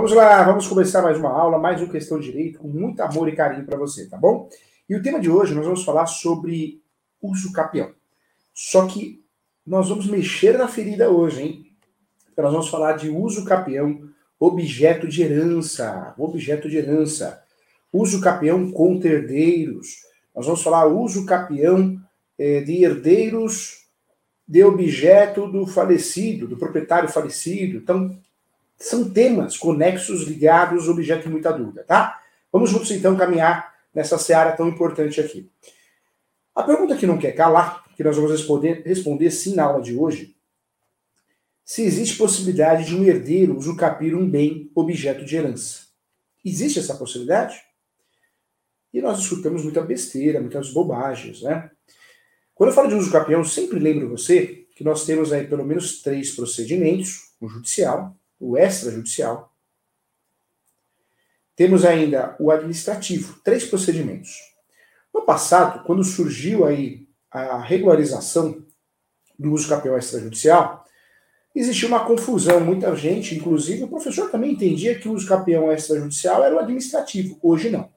Vamos lá, vamos começar mais uma aula, mais um Questão de Direito, com muito amor e carinho para você, tá bom? E o tema de hoje nós vamos falar sobre uso capião. Só que nós vamos mexer na ferida hoje, hein? Então nós vamos falar de uso capião, objeto de herança, objeto de herança. Uso capião contra herdeiros. Nós vamos falar uso capião eh, de herdeiros de objeto do falecido, do proprietário falecido. Então, são temas conexos, ligados, objeto de muita dúvida, tá? Vamos juntos então caminhar nessa seara tão importante aqui. A pergunta que não quer calar, que nós vamos responder, responder sim na aula de hoje, se existe possibilidade de um herdeiro usucapir um bem objeto de herança. Existe essa possibilidade? E nós escutamos muita besteira, muitas bobagens, né? Quando eu falo de uso capião, sempre lembro você que nós temos aí pelo menos três procedimentos, o judicial, o extrajudicial. Temos ainda o administrativo, três procedimentos. No passado, quando surgiu aí a regularização do uso capião extrajudicial, existia uma confusão. Muita gente, inclusive o professor também entendia que o uso capião extrajudicial era o administrativo. Hoje não.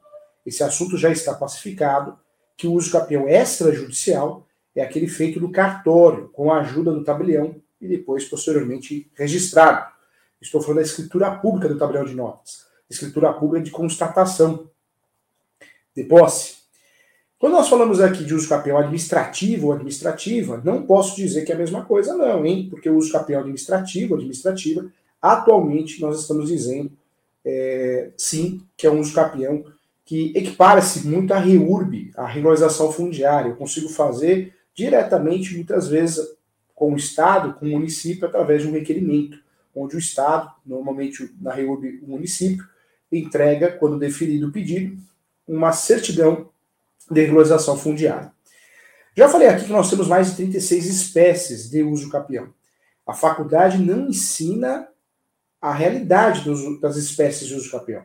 Esse assunto já está pacificado, que o uso capião extrajudicial é aquele feito no cartório, com a ajuda do tabelião e depois, posteriormente, registrado. Estou falando da escritura pública do tabelião de notas. Escritura pública de constatação de posse. Quando nós falamos aqui de uso capião administrativo ou administrativa, não posso dizer que é a mesma coisa, não, hein? Porque o uso capião administrativo, administrativa, atualmente nós estamos dizendo, é, sim, que é um uso capião que equipara-se muito à REURB, a regularização fundiária. Eu consigo fazer diretamente, muitas vezes, com o Estado, com o município, através de um requerimento onde o Estado, normalmente na REURB o município, entrega, quando definido o pedido, uma certidão de regularização fundiária. Já falei aqui que nós temos mais de 36 espécies de uso capião. A faculdade não ensina a realidade dos, das espécies de uso capião.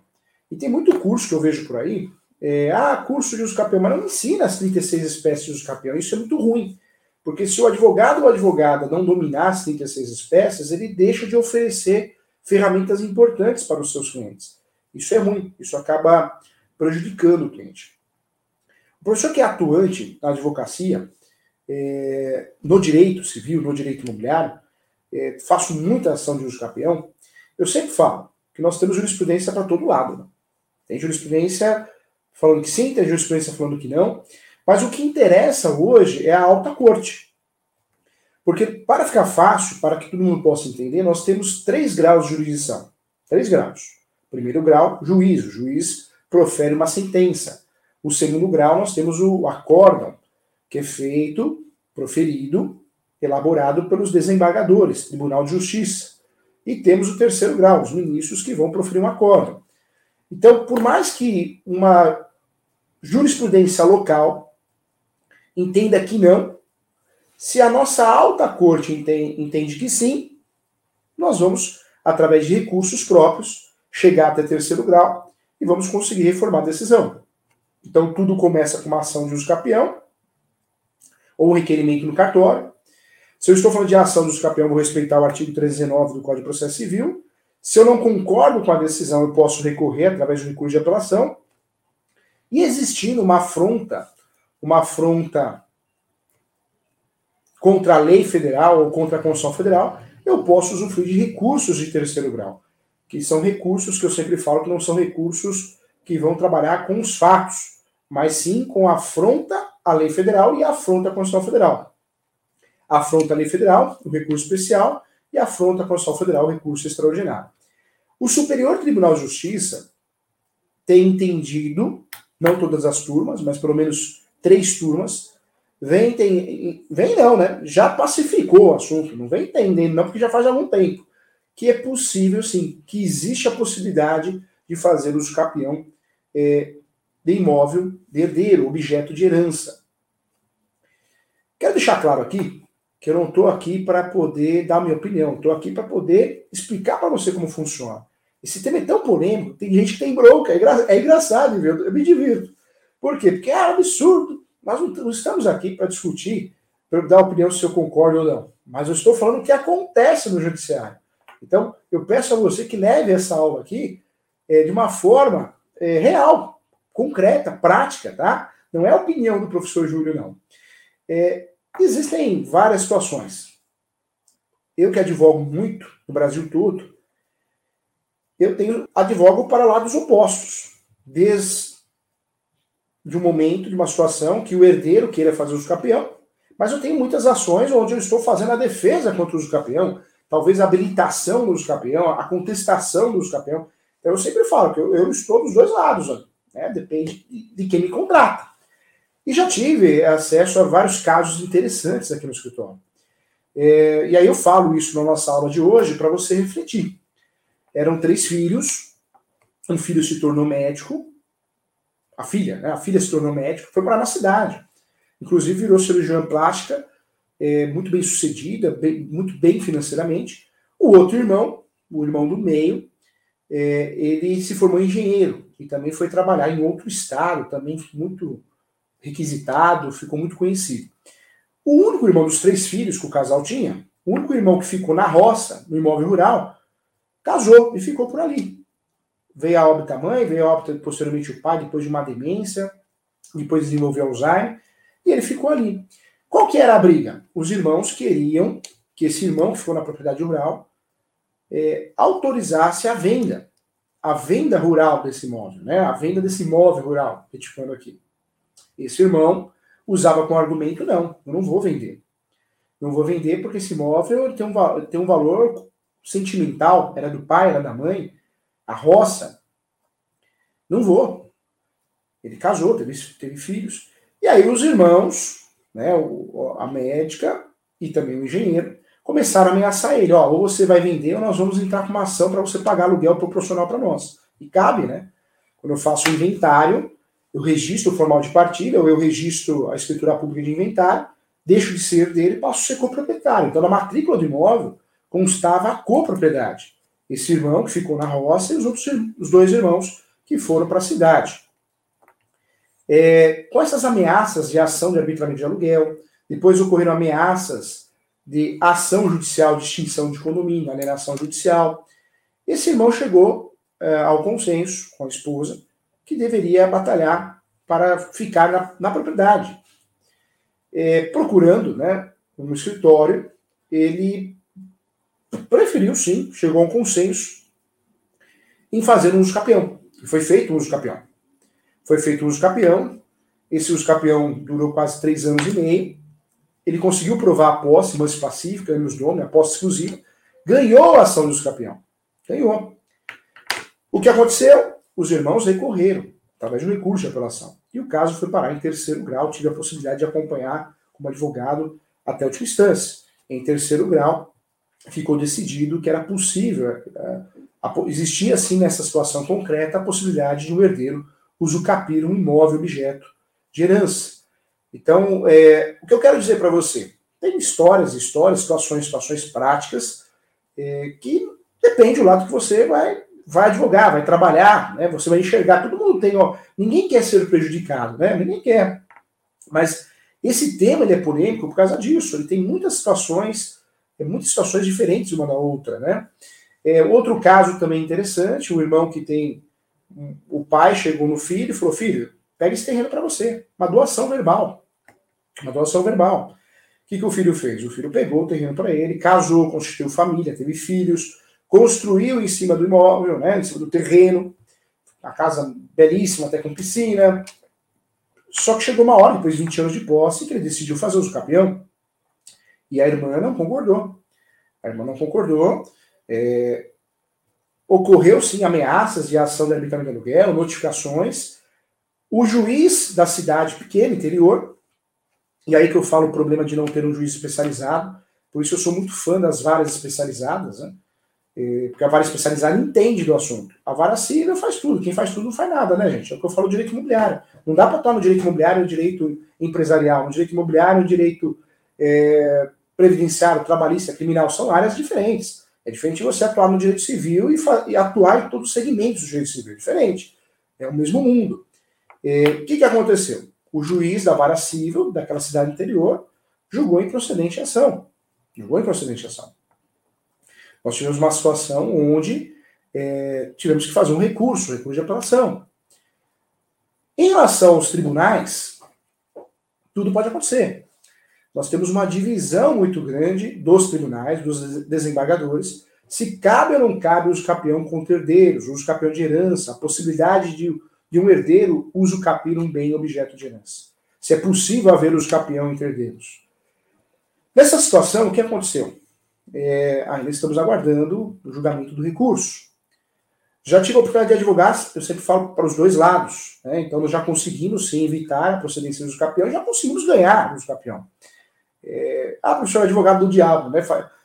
E tem muito curso que eu vejo por aí, é, ah, curso de uso capião, mas não ensina as 36 espécies de uso capião. Isso é muito ruim. Porque se o advogado ou advogada não dominar as 36 espécies, ele deixa de oferecer ferramentas importantes para os seus clientes. Isso é ruim, isso acaba prejudicando o cliente. O professor que é atuante na advocacia, é, no direito civil, no direito imobiliário, é, faço muita ação de uso capião, eu sempre falo que nós temos jurisprudência para todo lado. Né? Tem jurisprudência falando que sim, tem jurisprudência falando que não. Mas o que interessa hoje é a alta corte. Porque, para ficar fácil, para que todo mundo possa entender, nós temos três graus de jurisdição. Três graus. Primeiro grau, juiz. O juiz profere uma sentença. O segundo grau, nós temos o acórdão, que é feito, proferido, elaborado pelos desembargadores, Tribunal de Justiça. E temos o terceiro grau, os ministros que vão proferir um acórdão. Então, por mais que uma jurisprudência local entenda que não. Se a nossa alta corte entende que sim, nós vamos, através de recursos próprios, chegar até terceiro grau e vamos conseguir reformar a decisão. Então, tudo começa com uma ação de uso ou um requerimento no cartório. Se eu estou falando de ação de uso vou respeitar o artigo 319 do Código de Processo Civil. Se eu não concordo com a decisão, eu posso recorrer através de um recurso de apelação. E existindo uma afronta uma afronta contra a lei federal ou contra a Constituição Federal, eu posso usufruir de recursos de terceiro grau, que são recursos que eu sempre falo que não são recursos que vão trabalhar com os fatos, mas sim com a afronta à lei federal e a afronta à Constituição Federal. afronta à lei federal, o recurso especial, e afronta à Constituição Federal, o recurso extraordinário. O Superior Tribunal de Justiça tem entendido, não todas as turmas, mas pelo menos três turmas, vem, tem, vem não, né? Já pacificou o assunto, não vem entendendo, não, porque já faz algum tempo. Que é possível, sim, que existe a possibilidade de fazer uso capião é, de imóvel de herdeiro, objeto de herança. Quero deixar claro aqui que eu não estou aqui para poder dar minha opinião, estou aqui para poder explicar para você como funciona. Esse tema é tão polêmico, tem gente que tem bronca, é, é engraçado, viu? eu me divirto. Por quê? Porque é absurdo. Nós não estamos aqui para discutir, para dar opinião se eu concordo ou não. Mas eu estou falando o que acontece no judiciário. Então, eu peço a você que leve essa aula aqui é, de uma forma é, real, concreta, prática, tá? Não é a opinião do professor Júlio, não. É, existem várias situações. Eu que advogo muito no Brasil todo, eu tenho advogo para lados opostos. Desde um momento, de uma situação que o herdeiro queira fazer uso campeão, mas eu tenho muitas ações onde eu estou fazendo a defesa contra o uso campeão, talvez a habilitação do campeão, a contestação do campeão. Então eu sempre falo que eu, eu estou dos dois lados, né? depende de, de quem me contrata. E já tive acesso a vários casos interessantes aqui no escritório. É, e aí eu falo isso na nossa aula de hoje para você refletir. Eram três filhos, um filho se tornou médico, a filha, né? A filha se tornou médico, foi para a cidade. Inclusive virou cirurgiã plástica, é, muito bem sucedida, bem, muito bem financeiramente. O outro irmão, o irmão do meio, é, ele se formou engenheiro e também foi trabalhar em outro estado, também muito requisitado, ficou muito conhecido. O único irmão dos três filhos que o casal tinha, o único irmão que ficou na roça, no imóvel rural, casou e ficou por ali. Veio a óbito a mãe, veio a óbito posteriormente o pai, depois de uma demência, depois desenvolveu Alzheimer, e ele ficou ali. Qual que era a briga? Os irmãos queriam que esse irmão que ficou na propriedade rural é, autorizasse a venda, a venda rural desse imóvel, né? a venda desse imóvel rural, retificando aqui. Esse irmão usava com argumento, não, eu não vou vender. Não vou vender porque esse imóvel tem um, tem um valor sentimental, era do pai, era da mãe, a roça. Não vou. Ele casou, teve, teve filhos. E aí os irmãos, né, a médica e também o engenheiro, começaram a ameaçar ele, ó, ou você vai vender ou nós vamos entrar com uma ação para você pagar aluguel proporcional para nós. E cabe, né? Quando eu faço o inventário, eu registro o formal de partilha, ou eu registro a escritura pública de inventário, deixo de ser dele e passo a ser coproprietário. Então, na matrícula do imóvel constava a copropriedade. Esse irmão que ficou na roça e os outros os dois irmãos que foram para a cidade. É, com essas ameaças de ação de arbitramento de aluguel, depois ocorreram ameaças de ação judicial de extinção de condomínio, alienação judicial. Esse irmão chegou é, ao consenso com a esposa que deveria batalhar para ficar na, na propriedade. É, procurando né, um escritório, ele preferiu sim, chegou a um consenso em fazer um uso capião. E foi feito um uso capião. Foi feito um uso capião. Esse uso capião durou quase três anos e meio. Ele conseguiu provar a posse, mais pacífica, nos nome, a posse exclusiva. Ganhou a ação do uso capião. Ganhou. O que aconteceu? os irmãos recorreram, através de um recurso de apelação. E o caso foi parar em terceiro grau, tive a possibilidade de acompanhar como advogado até a última instância. Em terceiro grau, ficou decidido que era possível, é, existia sim nessa situação concreta a possibilidade de um herdeiro usucapir um imóvel objeto de herança. Então, é, o que eu quero dizer para você, tem histórias, histórias, situações, situações práticas é, que depende do lado que você vai vai advogar, vai trabalhar, né? Você vai enxergar, todo mundo tem, ó, ninguém quer ser prejudicado, né? Ninguém quer. Mas esse tema ele é polêmico por causa disso. Ele tem muitas situações, é, muitas situações diferentes uma da outra, né? É, outro caso também interessante, o irmão que tem o pai chegou no filho e falou: "Filho, pega esse terreno para você, uma doação verbal". Uma doação verbal. O que, que o filho fez? O filho pegou o terreno para ele, casou, constituiu família, teve filhos, construiu em cima do imóvel, né, em cima do terreno, a casa belíssima, até com piscina. Só que chegou uma hora, depois de 20 anos de posse, que ele decidiu fazer uso capião. E a irmã não concordou. A irmã não concordou. É... Ocorreu, sim, ameaças de ação de arbitramento de aluguel, notificações. O juiz da cidade pequena, interior, e aí que eu falo o problema de não ter um juiz especializado, por isso eu sou muito fã das varas especializadas, né? É, porque a vara especializada entende do assunto. A vara civil faz tudo. Quem faz tudo não faz nada, né, gente? É o que eu falo direito imobiliário. Não dá para estar no direito imobiliário, no direito empresarial, no direito imobiliário, no direito é, previdenciário, trabalhista, criminal. São áreas diferentes. É diferente você atuar no direito civil e, e atuar em todos os segmentos do direito civil. É diferente. É o mesmo mundo. É, o que, que aconteceu? O juiz da vara civil daquela cidade interior julgou improcedente a ação. Julgou improcedente a ação. Nós tivemos uma situação onde é, tivemos que fazer um recurso, um recurso de apelação. Em relação aos tribunais, tudo pode acontecer. Nós temos uma divisão muito grande dos tribunais, dos desembargadores, se cabe ou não cabe uso capião contra herdeiros, uso capião de herança, a possibilidade de, de um herdeiro uso capião um bem objeto de herança. Se é possível haver uso capião entre herdeiros. Nessa situação, o que aconteceu? É, ainda estamos aguardando o julgamento do recurso. Já tive a oportunidade de advogar, eu sempre falo para os dois lados. Né? Então, nós já conseguimos sim evitar a procedência do capião, já conseguimos ganhar o capião. É, ah, professor, é advogado do diabo, né?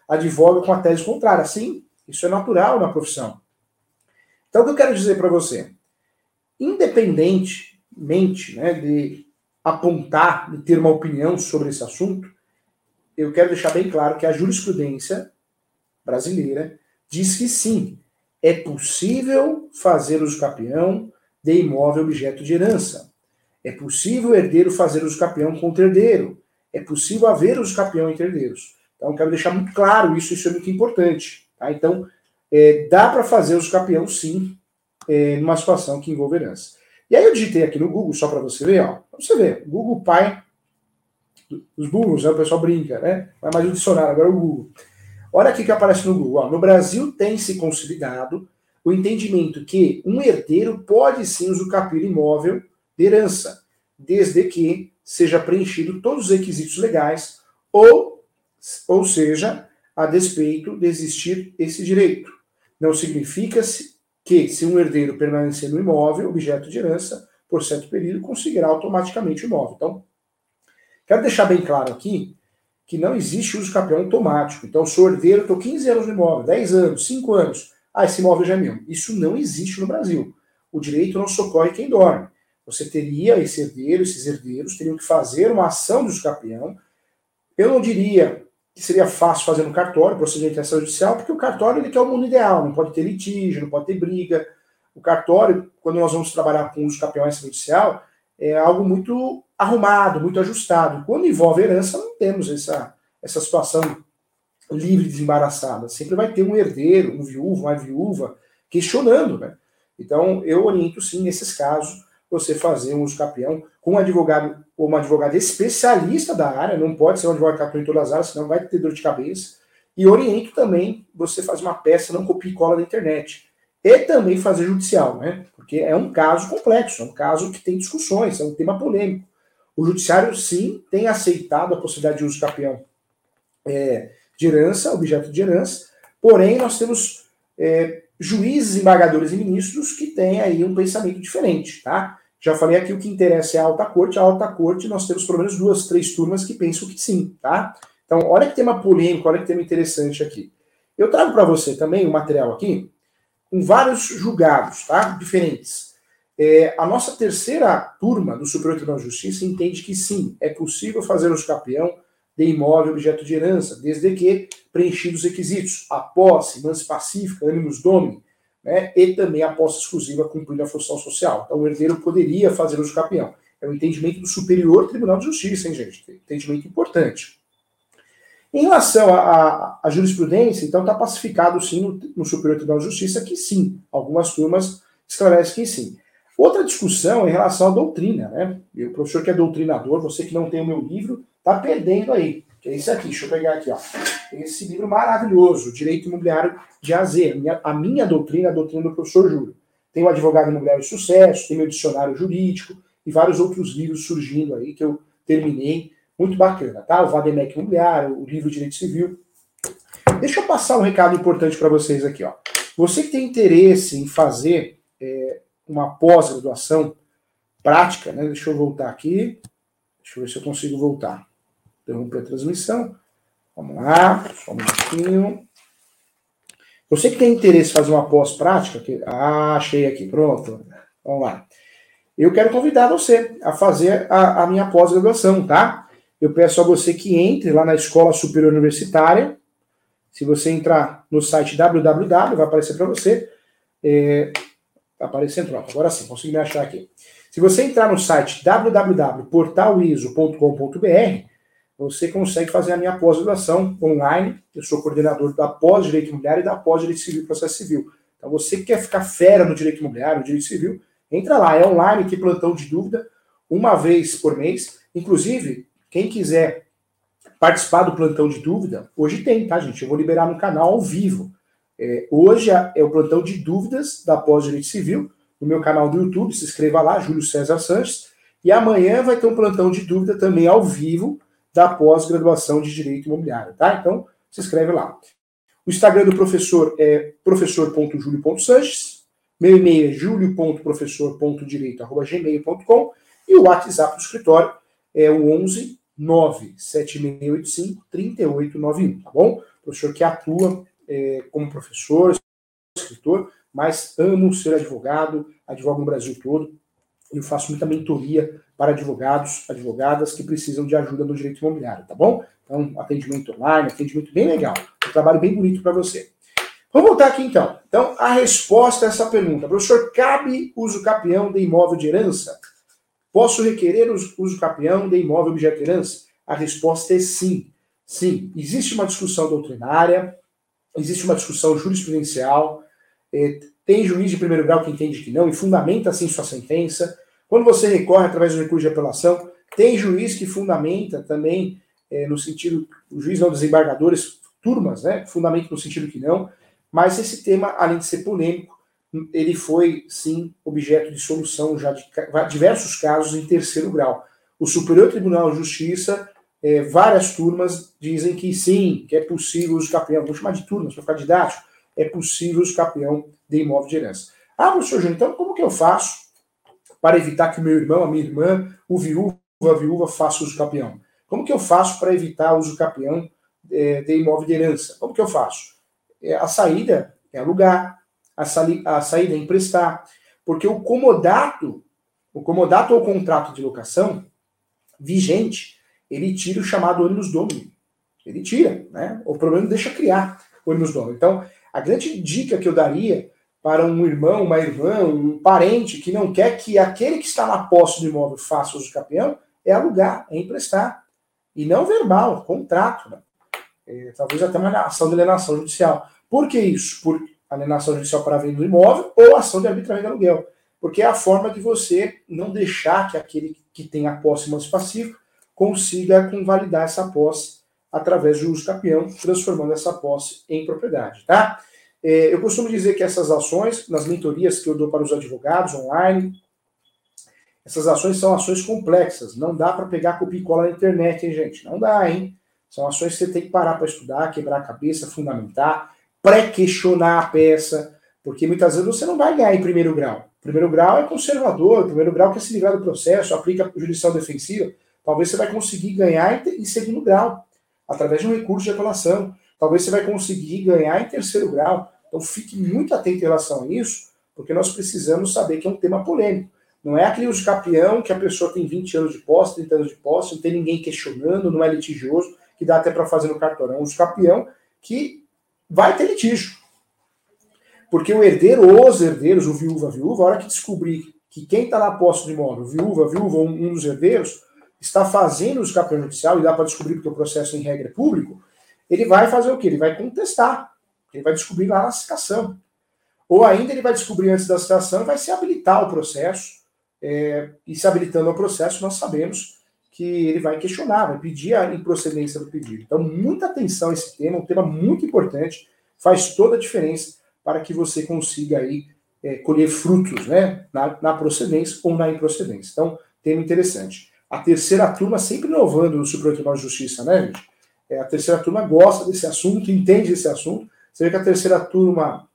Advoga com a tese contrária. Sim, isso é natural na profissão. Então, o que eu quero dizer para você? Independentemente né, de apontar, de ter uma opinião sobre esse assunto, eu quero deixar bem claro que a jurisprudência brasileira diz que sim, é possível fazer uso capião de imóvel objeto de herança. É possível o herdeiro fazer uso capião contra herdeiro. É possível haver uso capião entre herdeiros. Então, quero deixar muito claro isso, isso é muito importante. Tá? Então, é, dá para fazer uso capião, sim, é, numa situação que envolve herança. E aí eu digitei aqui no Google, só para você ver, ó. Pra você ver, Google Pai, os Googles, né, o pessoal brinca, né? Vai mais o dicionário, agora é o Google. Olha aqui que aparece no Google. Ó. No Brasil tem se consolidado o entendimento que um herdeiro pode sim usucapiar imóvel de herança, desde que seja preenchido todos os requisitos legais, ou, ou seja, a despeito de existir esse direito. Não significa que, se um herdeiro permanecer no imóvel, objeto de herança, por certo período, conseguirá automaticamente o imóvel. Então, quero deixar bem claro aqui que não existe uso capião automático. Então, sou herdeiro, estou 15 anos no imóvel, 10 anos, 5 anos. Ah, esse imóvel já é meu. Isso não existe no Brasil. O direito não socorre quem dorme. Você teria esse herdeiro, esses herdeiros teriam que fazer uma ação de uso capião. Eu não diria que seria fácil fazer no cartório, procedimento de ação judicial, porque o cartório ele quer o mundo ideal, não pode ter litígio, não pode ter briga. O cartório, quando nós vamos trabalhar com uso capião judicial, é algo muito arrumado, muito ajustado. Quando envolve herança, não temos essa, essa situação livre, desembaraçada. Sempre vai ter um herdeiro, um viúvo, uma viúva, questionando, né? Então, eu oriento, sim, nesses casos, você fazer um uso capião com um advogado ou uma advogada especialista da área, não pode ser um advogado que atua em todas as áreas, senão vai ter dor de cabeça. E oriento também você fazer uma peça, não copia e cola da internet. E também fazer judicial, né? Porque é um caso complexo, é um caso que tem discussões, é um tema polêmico. O judiciário, sim, tem aceitado a possibilidade de uso capião é, de herança, objeto de herança, porém nós temos é, juízes, embargadores e ministros que têm aí um pensamento diferente, tá? Já falei aqui o que interessa é a alta corte. A alta corte nós temos pelo menos duas, três turmas que pensam que sim, tá? Então, olha que tema polêmico, olha que tema interessante aqui. Eu trago para você também um material aqui com vários julgados, tá? Diferentes. É, a nossa terceira turma do Superior Tribunal de Justiça entende que sim, é possível fazer o escapeão de imóvel objeto de herança, desde que preenchidos os requisitos, a posse, manse pacífica, ânimos domini, né, e também a posse exclusiva cumprindo a função social. Então o herdeiro poderia fazer o escapeão. É o entendimento do Superior Tribunal de Justiça, hein, gente? Entendimento importante. Em relação à jurisprudência, então está pacificado sim no, no Superior Tribunal de Justiça que sim, algumas turmas esclarecem que sim. Outra discussão em relação à doutrina, né? E o professor que é doutrinador, você que não tem o meu livro, está perdendo aí. Que é esse aqui, deixa eu pegar aqui, ó. Esse livro maravilhoso, Direito Imobiliário de AZ, a minha, doutrina, a doutrina do professor Júlio. Tem o Advogado Imobiliário de Sucesso, tem meu Dicionário Jurídico e vários outros livros surgindo aí que eu terminei. Muito bacana, tá? O Vademec Imobiliário, o livro Direito Civil. Deixa eu passar um recado importante para vocês aqui, ó. Você que tem interesse em fazer é, uma pós-graduação prática, né? Deixa eu voltar aqui. Deixa eu ver se eu consigo voltar. Interromper a transmissão. Vamos lá, só um minutinho. Você que tem interesse em fazer uma pós-prática, que... ah, achei aqui, pronto. Vamos lá. Eu quero convidar você a fazer a, a minha pós-graduação, tá? Eu peço a você que entre lá na Escola Superior Universitária. Se você entrar no site www, vai aparecer para você. É, Tá aparecendo, pronto. Agora sim, consegui me achar aqui. Se você entrar no site www.portaliso.com.br, você consegue fazer a minha pós-graduação online. Eu sou coordenador da pós-direito imobiliário e da pós-direito civil e processo civil. Então, você que quer ficar fera no direito imobiliário, no direito civil, entra lá, é online, que plantão de dúvida, uma vez por mês. Inclusive, quem quiser participar do plantão de dúvida, hoje tem, tá, gente? Eu vou liberar no canal ao vivo. É, hoje é o plantão de dúvidas da pós-direito civil, no meu canal do YouTube, se inscreva lá, Júlio César Sanches. E amanhã vai ter um plantão de dúvida também ao vivo da pós-graduação de Direito Imobiliário, tá? Então, se inscreve lá. O Instagram do professor é professor.julio.sanches, meu e-mail é julio.professor.direito.gmail.com e o WhatsApp do escritório é o 11 97685 3891, tá bom? Professor que atua é, como professor, escritor, mas amo ser advogado, advogo no Brasil todo, eu faço muita mentoria para advogados, advogadas que precisam de ajuda no direito imobiliário, tá bom? Então, atendimento online, atendimento bem legal, um trabalho bem bonito para você. Vamos voltar aqui então. Então, a resposta a essa pergunta, professor, cabe uso capião de imóvel de herança? Posso requerer uso capião de imóvel objeto de herança? A resposta é sim. Sim, existe uma discussão doutrinária, existe uma discussão jurisprudencial, é, tem juiz de primeiro grau que entende que não e fundamenta assim sua sentença. Quando você recorre através do recurso de apelação, tem juiz que fundamenta também é, no sentido, o juiz não desembargadores, turmas, né? Fundamenta no sentido que não. Mas esse tema, além de ser polêmico, ele foi sim objeto de solução já de diversos casos em terceiro grau. O Superior Tribunal de Justiça, é, várias turmas dizem que sim, que é possível os campeão, vou chamar de turmas para ficar didático, é possível os campeão de imóvel de herança. Ah, professor Júnior, então como que eu faço para evitar que o meu irmão, a minha irmã, o viúvo, a viúva faça uso campeão? Como que eu faço para evitar o uso campeão é, de imóvel de herança? Como que eu faço? É, a saída é alugar, a, a saída é emprestar, porque o comodato, o comodato ou contrato de locação vigente, ele tira o chamado ônibus domínio. Ele tira, né? O problema deixa criar o ônibus domínio. Então, a grande dica que eu daria para um irmão, uma irmã, um parente que não quer que aquele que está na posse do imóvel faça uso campeão é alugar, é emprestar. E não verbal, contrato. Né? É, talvez até uma ação de alienação judicial. Por que isso? Por alienação judicial para venda do imóvel ou ação de arbitramento de aluguel. Porque é a forma de você não deixar que aquele que tem a posse mais passiva consiga convalidar essa posse através de uso capião, transformando essa posse em propriedade, tá? É, eu costumo dizer que essas ações, nas mentorias que eu dou para os advogados online, essas ações são ações complexas. Não dá para pegar copia e cola na internet, hein, gente? Não dá, hein? São ações que você tem que parar para estudar, quebrar a cabeça, fundamentar, pré-questionar a peça, porque muitas vezes você não vai ganhar em primeiro grau. Primeiro grau é conservador, primeiro grau quer se livrar do processo, aplica jurisdição defensiva. Talvez você vai conseguir ganhar em segundo grau, através de um recurso de apelação. Talvez você vai conseguir ganhar em terceiro grau. Então fique muito atento em relação a isso, porque nós precisamos saber que é um tema polêmico. Não é aquele uso capião que a pessoa tem 20 anos de posse, 30 anos de posse, não tem ninguém questionando, não é litigioso, que dá até para fazer no cartório. É um uso capião que vai ter litígio. Porque o herdeiro, ou os herdeiros, o viúva, a viúva, a hora que descobrir que quem está na posse do imóvel, viúva, viúva, um, um dos herdeiros, está fazendo o escape judicial, e dá para descobrir porque o processo em regra é público, ele vai fazer o quê? Ele vai contestar. Ele vai descobrir lá na citação. Ou ainda ele vai descobrir antes da citação e vai se habilitar o processo. É, e se habilitando ao processo, nós sabemos que ele vai questionar, vai pedir a improcedência do pedido. Então, muita atenção a esse tema, um tema muito importante, faz toda a diferença para que você consiga aí é, colher frutos né, na, na procedência ou na improcedência. Então, tema interessante a terceira turma sempre inovando no Supremo Tribunal de Justiça, né, gente? É, a terceira turma gosta desse assunto, entende esse assunto. Você vê que a terceira turma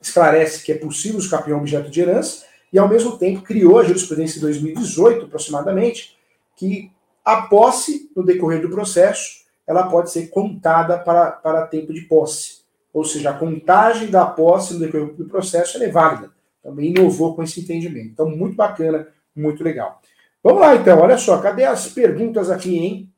esclarece que é possível escapear um objeto de herança e, ao mesmo tempo, criou a jurisprudência em 2018, aproximadamente, que a posse, no decorrer do processo, ela pode ser contada para, para tempo de posse. Ou seja, a contagem da posse no decorrer do processo é válida. Também inovou com esse entendimento. Então, muito bacana, muito legal. Vamos lá, então, olha só, cadê as perguntas aqui, hein?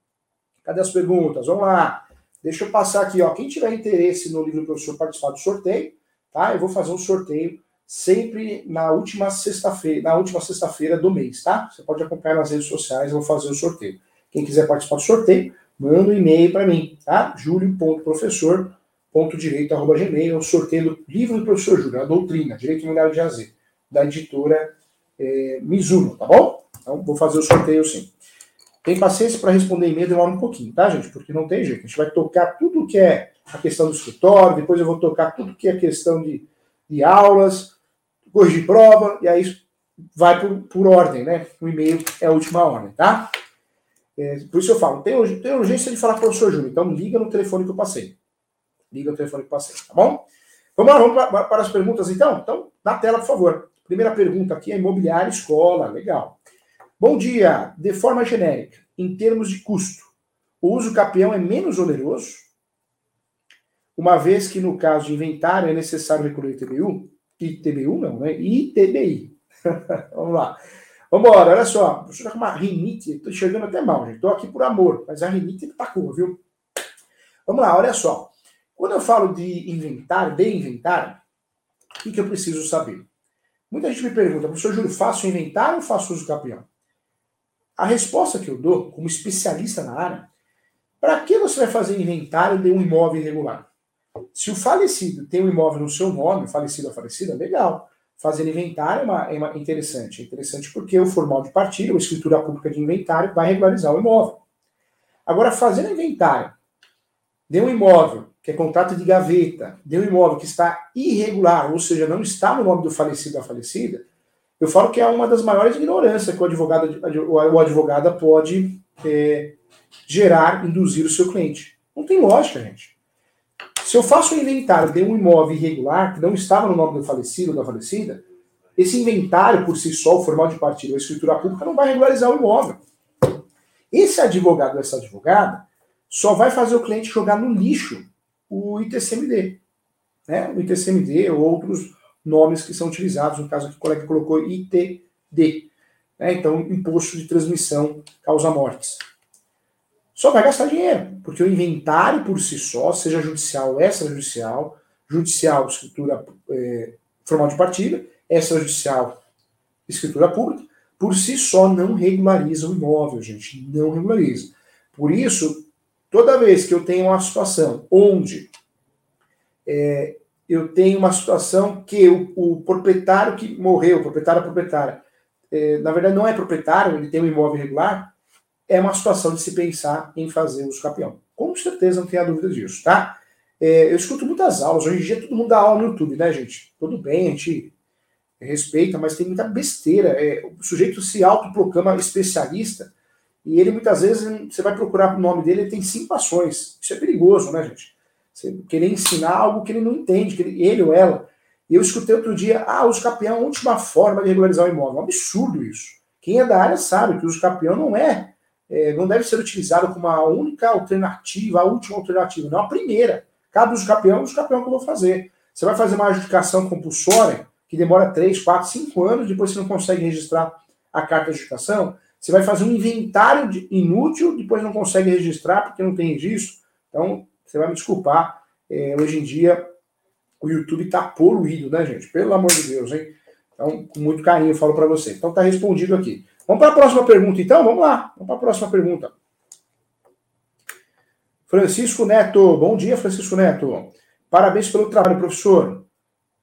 Cadê as perguntas? Vamos lá. Deixa eu passar aqui, ó. Quem tiver interesse no livro do professor participar do sorteio, tá? Eu vou fazer um sorteio sempre na última sexta-feira, na última sexta-feira do mês, tá? Você pode acompanhar nas redes sociais, eu vou fazer o sorteio. Quem quiser participar do sorteio, manda um e-mail para mim, tá? julio.professor.direito.gmail, é o sorteio do livro do professor Júlio, a doutrina, Direito Mundial de AZ, da editora é, Mizuno, tá bom? Então, vou fazer o sorteio sim. Tem paciência para responder e-mail, demora um pouquinho, tá, gente? Porque não tem jeito. A gente vai tocar tudo que é a questão do escritório, depois eu vou tocar tudo que é questão de, de aulas, corrigir prova, e aí vai por, por ordem, né? O e-mail é a última ordem, tá? É, por isso eu falo, tem, tem urgência de falar com o professor Júnior, então liga no telefone que eu passei. Liga no telefone que eu passei, tá bom? Vamos lá, vamos para, para as perguntas então? Então, na tela, por favor. Primeira pergunta aqui é imobiliária escola, legal. Bom dia, de forma genérica, em termos de custo, o uso capião é menos oneroso, uma vez que no caso de inventário é necessário recolher ITBU, ITBU não, né? ITBI. Vamos lá. Vamos embora, olha só. Estou com uma rinite, estou enxergando até mal, gente. Estou aqui por amor, mas a rinite tacou, viu? Vamos lá, olha só. Quando eu falo de inventário, de inventário, o que, que eu preciso saber? Muita gente me pergunta, professor Júlio, faço inventário ou faço uso capião? A resposta que eu dou, como especialista na área, para que você vai fazer inventário de um imóvel irregular? Se o falecido tem um imóvel no seu nome, falecido ou falecida, legal. Fazer inventário é, uma, é uma, interessante. É interessante porque o formal de partilha, ou escritura pública de inventário, vai regularizar o imóvel. Agora, fazendo inventário de um imóvel que é contrato de gaveta, de um imóvel que está irregular, ou seja, não está no nome do falecido ou falecida, eu falo que é uma das maiores ignorâncias que o advogado ou advogada pode é, gerar, induzir o seu cliente. Não tem lógica, gente. Se eu faço um inventário de um imóvel irregular, que não estava no nome do falecido ou da falecida, esse inventário, por si só, o formal de partilha a escritura pública, não vai regularizar o imóvel. Esse advogado ou essa advogada só vai fazer o cliente jogar no lixo o ITCMD. Né? O ITCMD ou outros nomes que são utilizados, no caso aqui o colega colocou ITD. Né? Então, imposto de transmissão causa mortes só vai gastar dinheiro, porque o inventário por si só, seja judicial ou extrajudicial, judicial, escritura é, formal de partilha, extrajudicial, escritura pública, por si só não regulariza o imóvel, gente, não regulariza. Por isso, toda vez que eu tenho uma situação onde é, eu tenho uma situação que o, o, proprietário que morreu, o proprietário proprietária, é, na verdade não é proprietário, ele tem um imóvel irregular, é uma situação de se pensar em fazer uso capião. Com certeza não tenha dúvida disso, tá? É, eu escuto muitas aulas, hoje em dia todo mundo dá aula no YouTube, né, gente? Tudo bem, a gente respeita, mas tem muita besteira. É, o sujeito se autoproclama especialista e ele muitas vezes, você vai procurar o nome dele, ele tem cinco ações. Isso é perigoso, né, gente? Você querer ensinar algo que ele não entende, que ele, ele ou ela. E eu escutei outro dia, ah, uso capião é a última forma de regularizar o imóvel. Um absurdo isso. Quem é da área sabe que o uso capião não é é, não deve ser utilizado como a única alternativa, a última alternativa, não a primeira. Cada uso campeão é uso campeão que eu vou fazer. Você vai fazer uma adjudicação compulsória, que demora 3, 4, 5 anos, depois você não consegue registrar a carta de adjudicação. Você vai fazer um inventário de inútil, depois não consegue registrar porque não tem registro. Então, você vai me desculpar. É, hoje em dia, o YouTube está poluído, né, gente? Pelo amor de Deus, hein? Então, com muito carinho eu falo para você. Então, está respondido aqui. Vamos para a próxima pergunta, então? Vamos lá. Vamos para a próxima pergunta. Francisco Neto. Bom dia, Francisco Neto. Parabéns pelo trabalho, professor.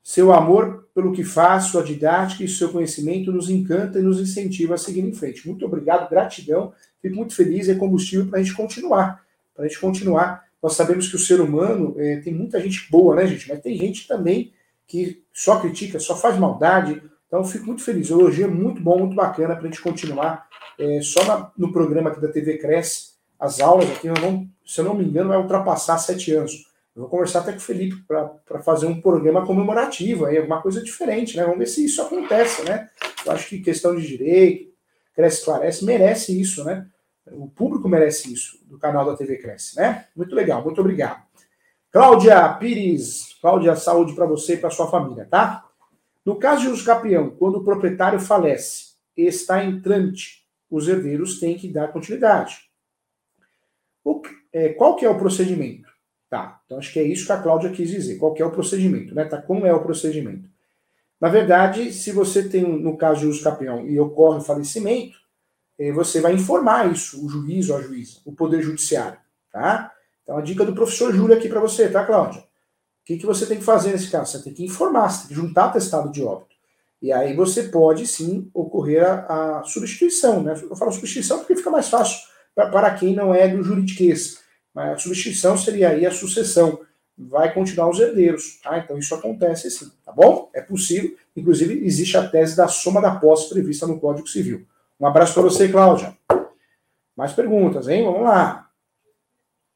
Seu amor pelo que faz, sua didática e seu conhecimento nos encanta e nos incentiva a seguir em frente. Muito obrigado, gratidão. Fico muito feliz. É combustível para a gente continuar. Para a gente continuar. Nós sabemos que o ser humano é, tem muita gente boa, né, gente? Mas tem gente também que só critica, só faz maldade, então, fico muito feliz. O elogio é muito bom, muito bacana para a gente continuar. É, só na, no programa aqui da TV Cresce, as aulas aqui, vamos, se eu não me engano, vai ultrapassar sete anos. Eu vou conversar até com o Felipe para fazer um programa comemorativo, aí, alguma coisa diferente, né? Vamos ver se isso acontece, né? Eu acho que questão de direito, Cresce Esclarece, merece isso, né? O público merece isso, do canal da TV Cresce, né? Muito legal, muito obrigado. Cláudia Pires, Cláudia, saúde para você e para sua família, tá? No caso de uso capião, quando o proprietário falece e está em trâmite, os herdeiros têm que dar continuidade. O, é, qual que é o procedimento? Tá, então acho que é isso que a Cláudia quis dizer. Qual que é o procedimento, né? Tá, como é o procedimento? Na verdade, se você tem, no caso de uso capião, e ocorre o falecimento, você vai informar isso, o juiz ou a juíza, o Poder Judiciário. tá? Então a dica do professor Júlio aqui para você, tá, Cláudia? O que, que você tem que fazer nesse caso? Você tem que informar, você tem que juntar atestado de óbito. E aí você pode sim ocorrer a, a substituição, né? Eu falo substituição porque fica mais fácil para quem não é do juridiquês. Mas a substituição seria aí a sucessão. Vai continuar os herdeiros, tá? Então isso acontece sim, tá bom? É possível. Inclusive, existe a tese da soma da posse prevista no Código Civil. Um abraço para você, Cláudia. Mais perguntas, hein? Vamos lá.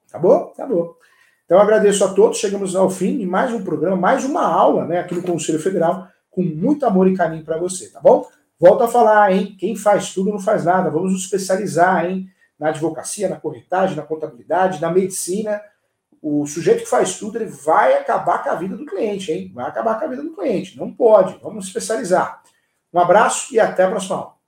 Acabou? Acabou. Então agradeço a todos. Chegamos ao fim de mais um programa, mais uma aula, né, aqui no Conselho Federal, com muito amor e carinho para você, tá bom? Volto a falar, hein? Quem faz tudo não faz nada. Vamos nos especializar, hein? Na advocacia, na corretagem, na contabilidade, na medicina. O sujeito que faz tudo, ele vai acabar com a vida do cliente, hein? Vai acabar com a vida do cliente. Não pode. Vamos nos especializar. Um abraço e até a próxima aula.